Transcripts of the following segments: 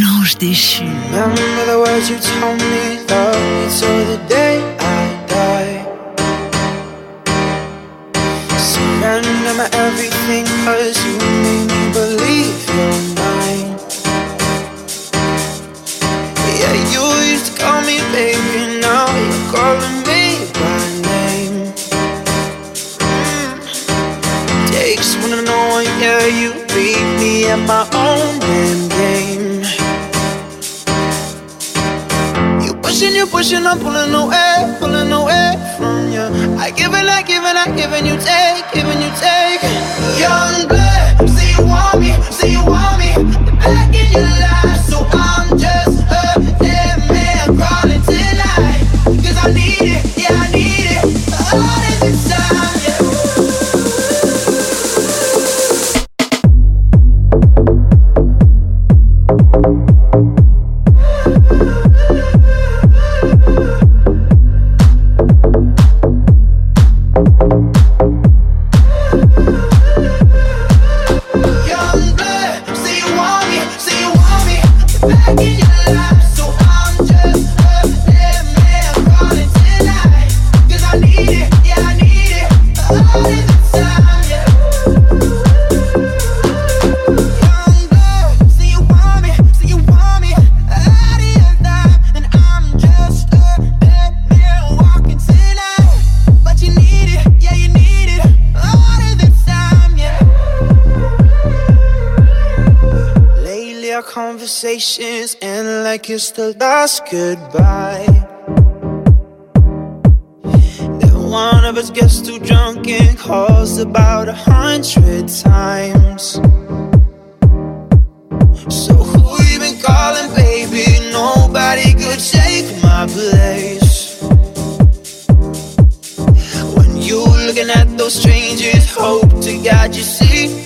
L'ange déchu. Remember the words you told me, love me till the day I die. Surrender my everything, cause pushing, I'm pulling away, pulling away from you. I give and I give and I give and you take, giving you take. Young blood, say you want me, say you want me. Back in your life, so I. kiss the last goodbye. Then one of us gets too drunk and calls about a hundred times. So who you been calling, baby? Nobody could take my place. When you looking at those strangers, hope to God you see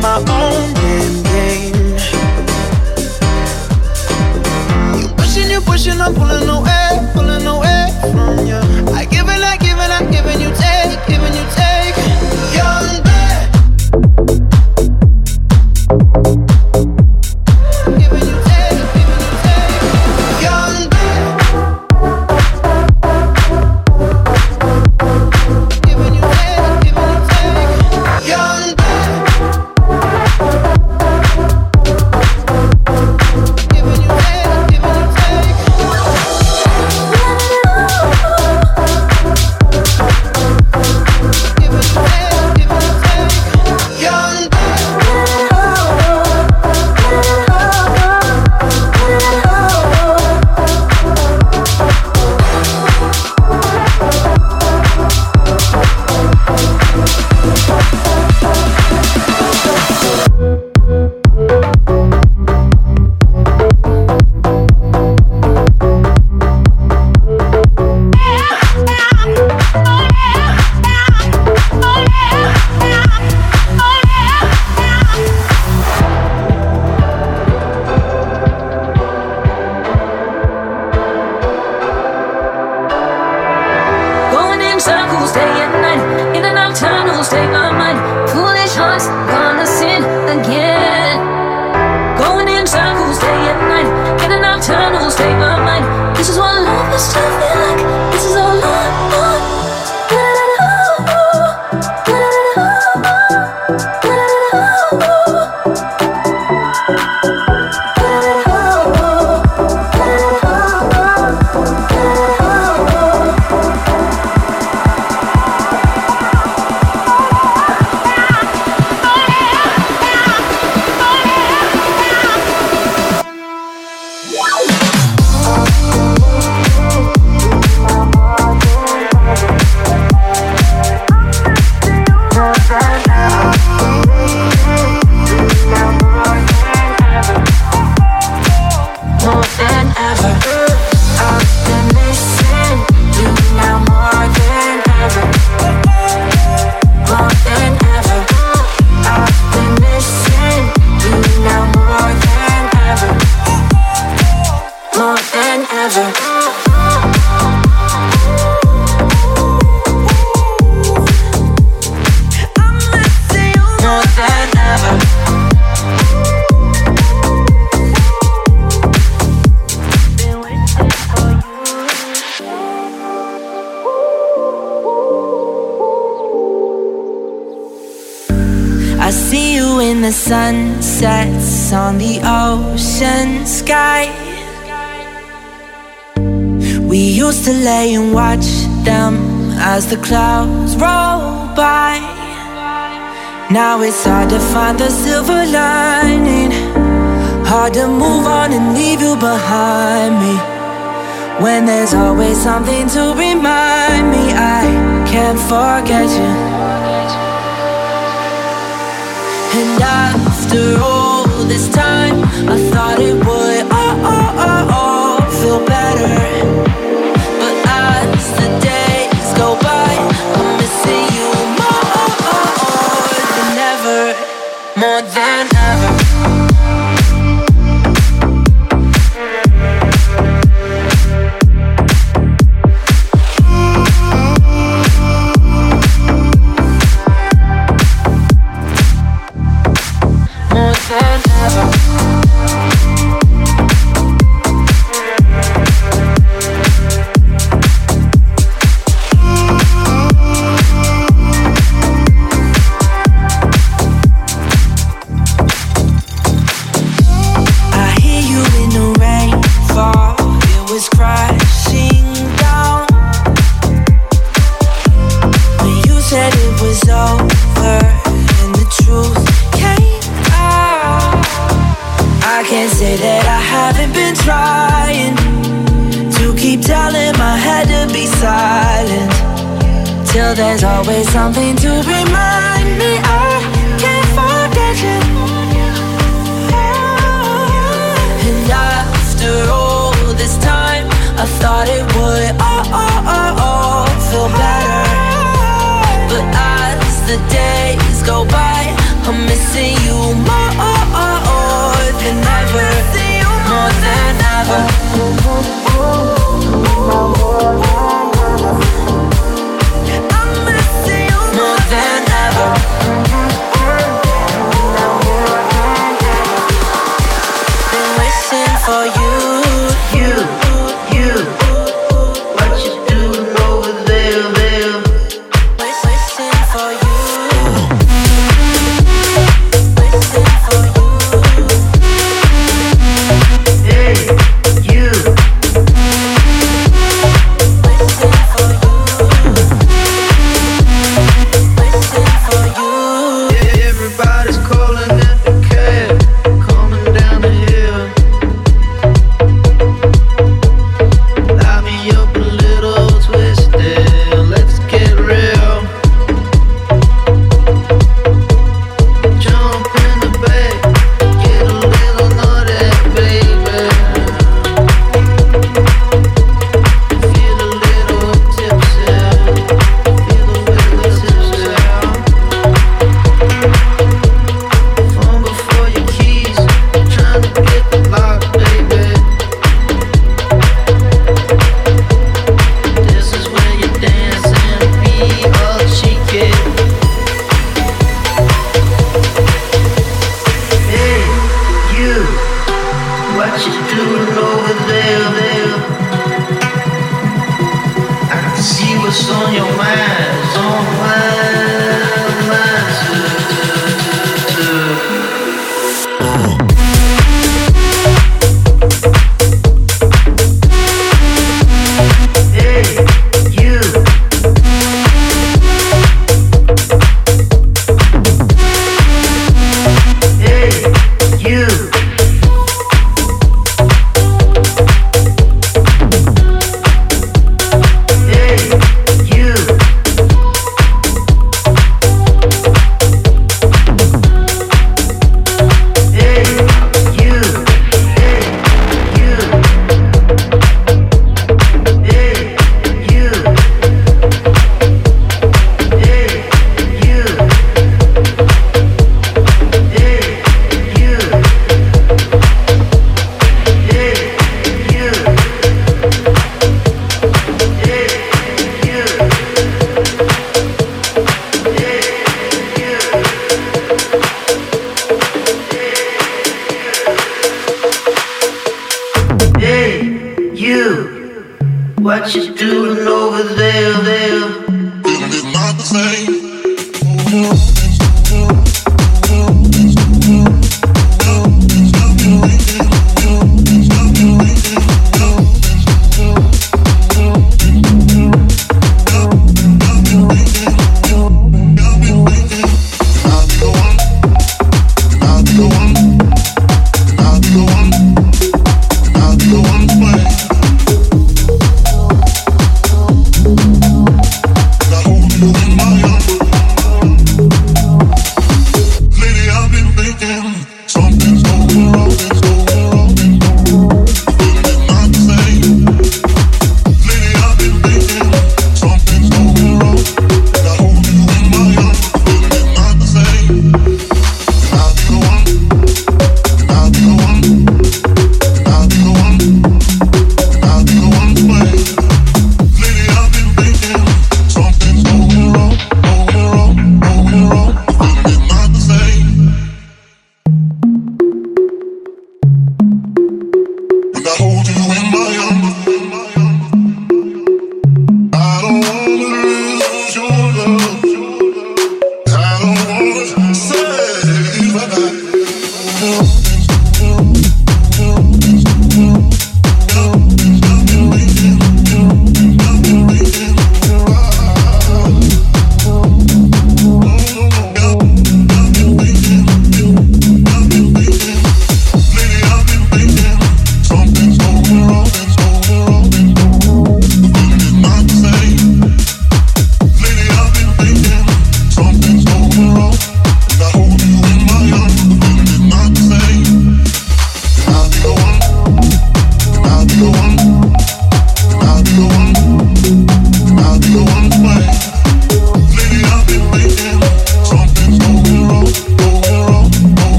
my own damn game. You pushing, you pushing, I'm pulling away. As the clouds roll by. Now it's hard to find the silver lining. Hard to move on and leave you behind me. When there's always something to remind me, I can't forget you. And after all this time, I thought it would all, all, all, all feel better. But as the days go by, I'm missing you more than ever, more than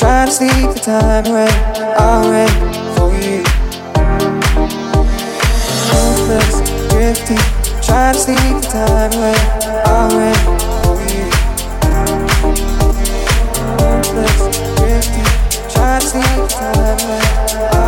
Try to sleep the time away, away for you. Hopeless, drifting. Try to sleep the time away, away for you. Hopeless, drifting. Try to sleep the time away.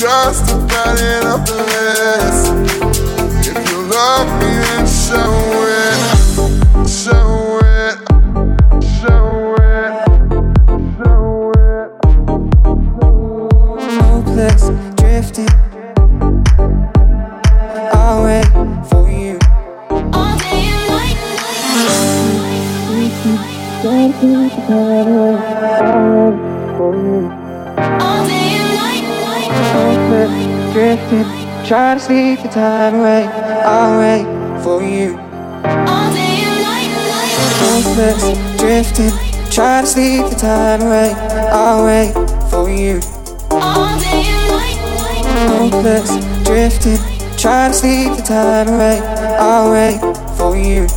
just about enough try to sleep the time away. I'll wait for you. All day and night, night. Hopeless, drifting, try to sleep the time away. I'll wait for you. All day and night, night. Hopeless, drifting, try to sleep the time away. I'll wait for you.